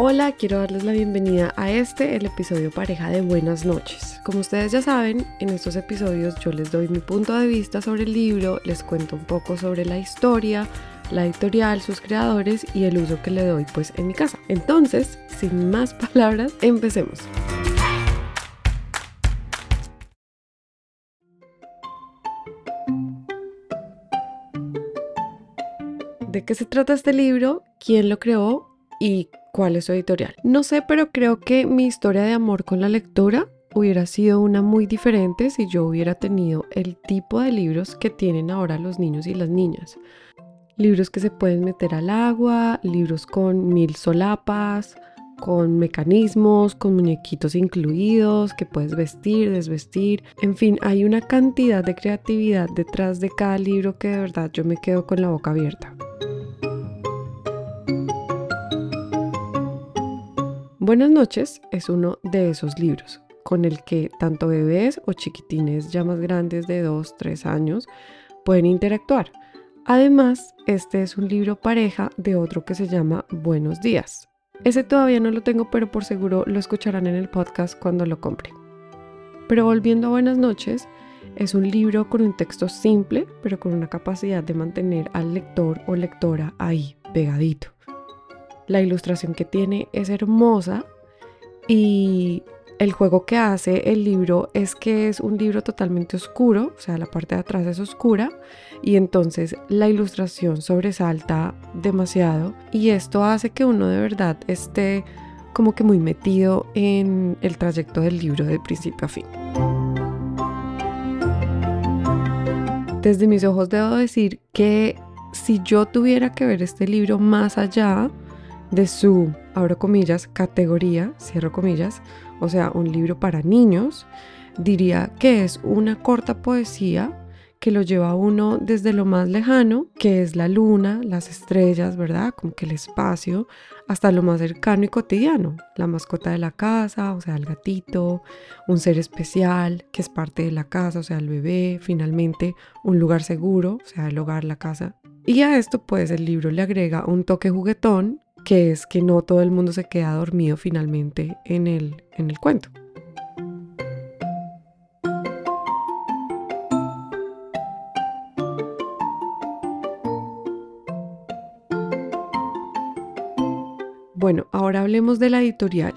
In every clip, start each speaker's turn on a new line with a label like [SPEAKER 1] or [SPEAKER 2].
[SPEAKER 1] Hola, quiero darles la bienvenida a este, el episodio pareja de Buenas noches. Como ustedes ya saben, en estos episodios yo les doy mi punto de vista sobre el libro, les cuento un poco sobre la historia, la editorial, sus creadores y el uso que le doy pues en mi casa. Entonces, sin más palabras, empecemos. ¿De qué se trata este libro? ¿Quién lo creó? ¿Y cuál es su editorial? No sé, pero creo que mi historia de amor con la lectura hubiera sido una muy diferente si yo hubiera tenido el tipo de libros que tienen ahora los niños y las niñas. Libros que se pueden meter al agua, libros con mil solapas, con mecanismos, con muñequitos incluidos, que puedes vestir, desvestir. En fin, hay una cantidad de creatividad detrás de cada libro que de verdad yo me quedo con la boca abierta. Buenas noches es uno de esos libros con el que tanto bebés o chiquitines ya más grandes de 2, 3 años pueden interactuar. Además, este es un libro pareja de otro que se llama Buenos días. Ese todavía no lo tengo, pero por seguro lo escucharán en el podcast cuando lo compre. Pero volviendo a Buenas noches, es un libro con un texto simple, pero con una capacidad de mantener al lector o lectora ahí, pegadito. La ilustración que tiene es hermosa y el juego que hace el libro es que es un libro totalmente oscuro, o sea, la parte de atrás es oscura y entonces la ilustración sobresalta demasiado y esto hace que uno de verdad esté como que muy metido en el trayecto del libro de principio a fin. Desde mis ojos debo decir que si yo tuviera que ver este libro más allá, de su, abro comillas, categoría, cierro comillas, o sea, un libro para niños, diría que es una corta poesía que lo lleva a uno desde lo más lejano, que es la luna, las estrellas, ¿verdad? Como que el espacio, hasta lo más cercano y cotidiano, la mascota de la casa, o sea, el gatito, un ser especial que es parte de la casa, o sea, el bebé, finalmente un lugar seguro, o sea, el hogar, la casa. Y a esto pues el libro le agrega un toque juguetón que es que no todo el mundo se queda dormido finalmente en el, en el cuento. Bueno, ahora hablemos de la editorial.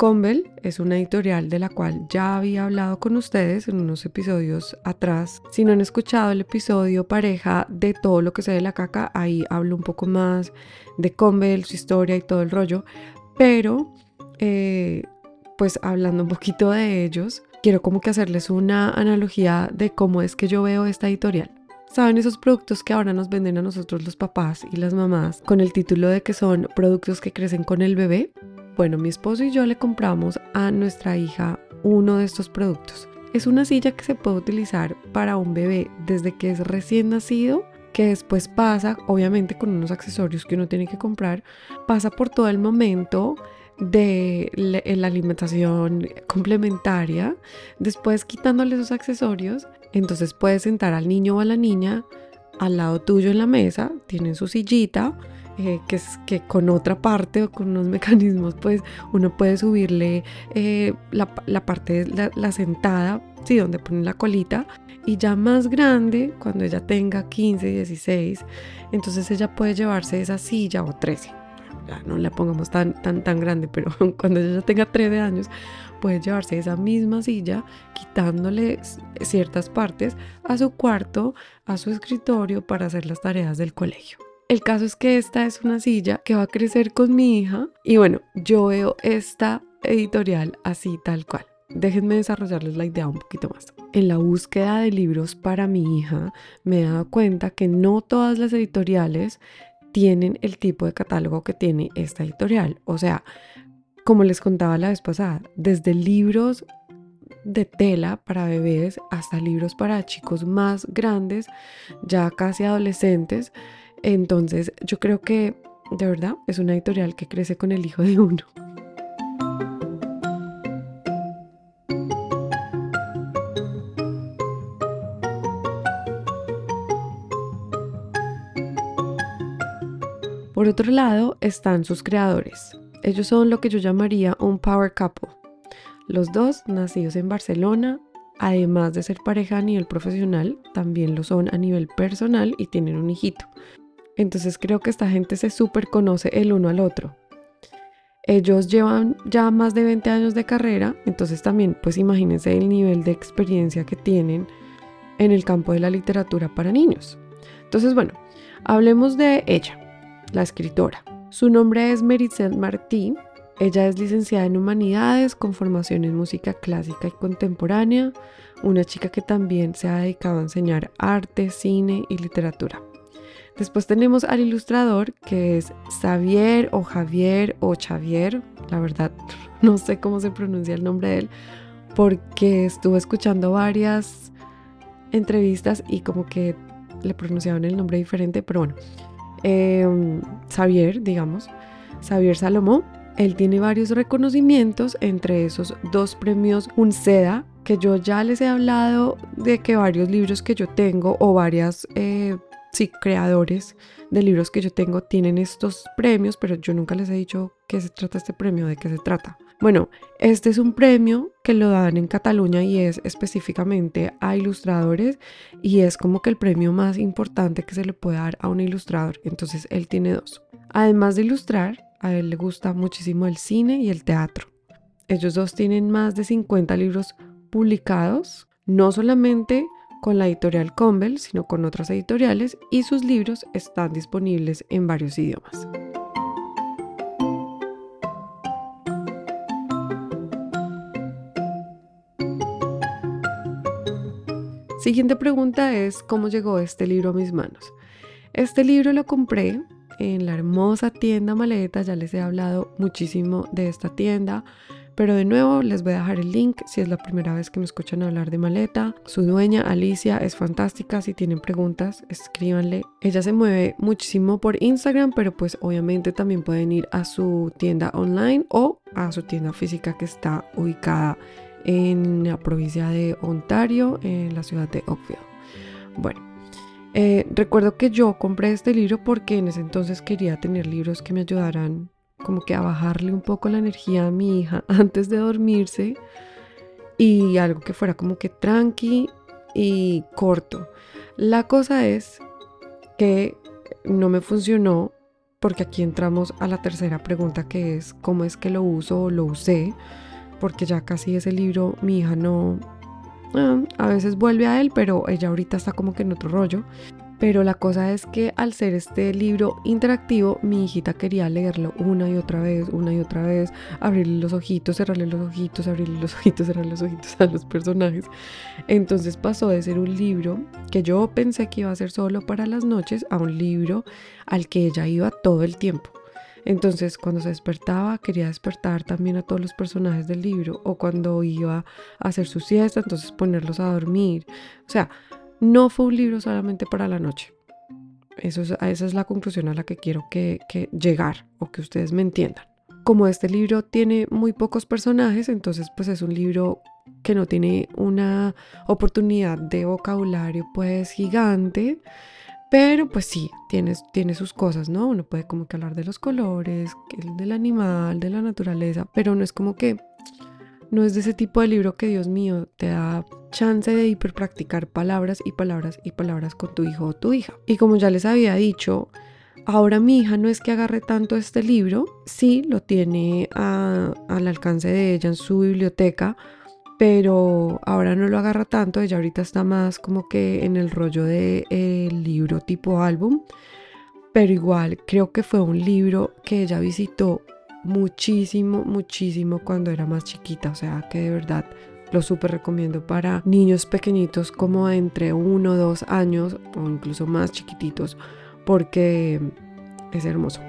[SPEAKER 1] Convel es una editorial de la cual ya había hablado con ustedes en unos episodios atrás. Si no han escuchado el episodio pareja de todo lo que se de la caca, ahí hablo un poco más de Convel, su historia y todo el rollo. Pero, eh, pues hablando un poquito de ellos, quiero como que hacerles una analogía de cómo es que yo veo esta editorial. ¿Saben esos productos que ahora nos venden a nosotros los papás y las mamás con el título de que son productos que crecen con el bebé? Bueno, mi esposo y yo le compramos a nuestra hija uno de estos productos. Es una silla que se puede utilizar para un bebé desde que es recién nacido, que después pasa, obviamente con unos accesorios que uno tiene que comprar, pasa por todo el momento de la alimentación complementaria, después quitándole esos accesorios, entonces puedes sentar al niño o a la niña al lado tuyo en la mesa, tienen su sillita, eh, que, con otra parte o con unos mecanismos pues uno puede subirle eh, la, parte, la, sentada, sí, donde ponen la colita y ya más grande, cuando ella tenga 15, 16, entonces ella puede llevarse esa silla o 13. Ya no la pongamos tan, tan, tan grande, pero cuando ella tenga 13 años, puede llevarse esa misma silla, quitándole ciertas partes a su cuarto, a su escritorio para hacer las tareas del colegio. El caso es que esta es una silla que va a crecer con mi hija y bueno, yo veo esta editorial así tal cual. Déjenme desarrollarles la idea un poquito más. En la búsqueda de libros para mi hija me he dado cuenta que no todas las editoriales tienen el tipo de catálogo que tiene esta editorial. O sea, como les contaba la vez pasada, desde libros de tela para bebés hasta libros para chicos más grandes, ya casi adolescentes, entonces yo creo que de verdad es una editorial que crece con el hijo de uno. Por otro lado están sus creadores. Ellos son lo que yo llamaría un power couple. Los dos nacidos en Barcelona, además de ser pareja a nivel profesional, también lo son a nivel personal y tienen un hijito. Entonces creo que esta gente se súper conoce el uno al otro. Ellos llevan ya más de 20 años de carrera, entonces también pues imagínense el nivel de experiencia que tienen en el campo de la literatura para niños. Entonces bueno, hablemos de ella, la escritora. Su nombre es Meritzel Martí. Ella es licenciada en Humanidades con formación en música clásica y contemporánea, una chica que también se ha dedicado a enseñar arte, cine y literatura. Después tenemos al ilustrador que es Xavier o Javier o Xavier. La verdad, no sé cómo se pronuncia el nombre de él porque estuve escuchando varias entrevistas y como que le pronunciaban el nombre diferente, pero bueno, em, Xavier, digamos, Xavier Salomón. Él tiene varios reconocimientos, entre esos dos premios Unceda, que yo ya les he hablado de que varios libros que yo tengo o varias eh, sí, creadores de libros que yo tengo tienen estos premios, pero yo nunca les he dicho qué se trata este premio, de qué se trata. Bueno, este es un premio que lo dan en Cataluña y es específicamente a ilustradores y es como que el premio más importante que se le puede dar a un ilustrador. Entonces él tiene dos. Además de ilustrar, a él le gusta muchísimo el cine y el teatro. Ellos dos tienen más de 50 libros publicados, no solamente con la editorial Convel, sino con otras editoriales y sus libros están disponibles en varios idiomas. Siguiente pregunta es, ¿cómo llegó este libro a mis manos? Este libro lo compré en la hermosa tienda Maleta, ya les he hablado muchísimo de esta tienda. Pero de nuevo les voy a dejar el link si es la primera vez que me escuchan hablar de maleta. Su dueña Alicia es fantástica. Si tienen preguntas, escríbanle. Ella se mueve muchísimo por Instagram, pero pues obviamente también pueden ir a su tienda online o a su tienda física que está ubicada en la provincia de Ontario, en la ciudad de Oakville. Bueno, eh, recuerdo que yo compré este libro porque en ese entonces quería tener libros que me ayudaran como que a bajarle un poco la energía a mi hija antes de dormirse y algo que fuera como que tranqui y corto. La cosa es que no me funcionó porque aquí entramos a la tercera pregunta que es cómo es que lo uso o lo usé, porque ya casi ese libro mi hija no, ah, a veces vuelve a él, pero ella ahorita está como que en otro rollo. Pero la cosa es que al ser este libro interactivo, mi hijita quería leerlo una y otra vez, una y otra vez, abrirle los ojitos, cerrarle los ojitos, abrirle los ojitos, cerrarle los ojitos a los personajes. Entonces pasó de ser un libro que yo pensé que iba a ser solo para las noches a un libro al que ella iba todo el tiempo. Entonces, cuando se despertaba, quería despertar también a todos los personajes del libro, o cuando iba a hacer su siesta, entonces ponerlos a dormir. O sea, no fue un libro solamente para la noche. Eso es, esa es la conclusión a la que quiero que, que llegar o que ustedes me entiendan. Como este libro tiene muy pocos personajes, entonces pues es un libro que no tiene una oportunidad de vocabulario pues gigante, pero pues sí, tiene, tiene sus cosas, ¿no? Uno puede como que hablar de los colores, del animal, de la naturaleza, pero no es como que no es de ese tipo de libro que, Dios mío, te da chance de hiperpracticar palabras y palabras y palabras con tu hijo o tu hija. Y como ya les había dicho, ahora mi hija no es que agarre tanto este libro, sí lo tiene al alcance de ella en su biblioteca, pero ahora no lo agarra tanto, ella ahorita está más como que en el rollo de, libro tipo álbum, pero igual creo que fue un libro que ella visitó muchísimo, muchísimo cuando era más chiquita. O sea que de verdad lo súper recomiendo para niños pequeñitos como entre uno o dos años o incluso más chiquititos porque es hermoso.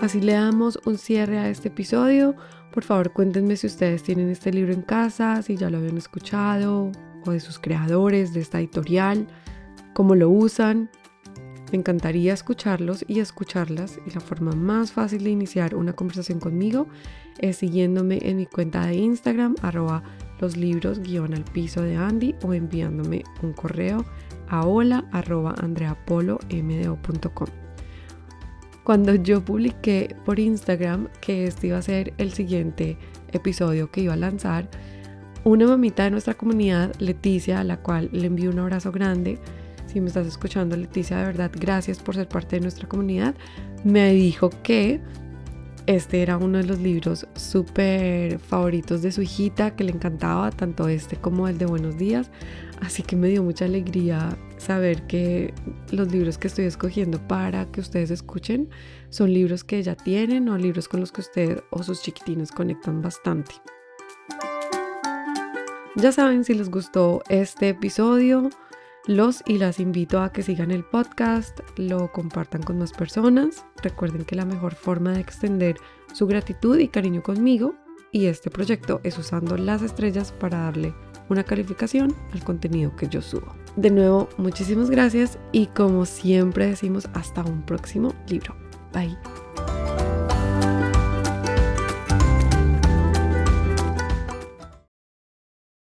[SPEAKER 1] Así le damos un cierre a este episodio. Por favor, cuéntenme si ustedes tienen este libro en casa, si ya lo habían escuchado o de sus creadores de esta editorial cómo lo usan. Encantaría escucharlos y escucharlas y la forma más fácil de iniciar una conversación conmigo es siguiéndome en mi cuenta de Instagram arroba los libros guion al piso de Andy o enviándome un correo a hola.andreapolomdo.com. Cuando yo publiqué por Instagram que este iba a ser el siguiente episodio que iba a lanzar, una mamita de nuestra comunidad, Leticia, a la cual le envío un abrazo grande, si me estás escuchando Leticia, de verdad, gracias por ser parte de nuestra comunidad, me dijo que este era uno de los libros súper favoritos de su hijita, que le encantaba, tanto este como el de Buenos Días. Así que me dio mucha alegría saber que los libros que estoy escogiendo para que ustedes escuchen son libros que ya tienen o libros con los que ustedes o sus chiquitines conectan bastante. Ya saben, si les gustó este episodio, los y las invito a que sigan el podcast, lo compartan con más personas. Recuerden que la mejor forma de extender su gratitud y cariño conmigo y este proyecto es usando las estrellas para darle una calificación al contenido que yo subo. De nuevo, muchísimas gracias y como siempre decimos, hasta un próximo libro. Bye.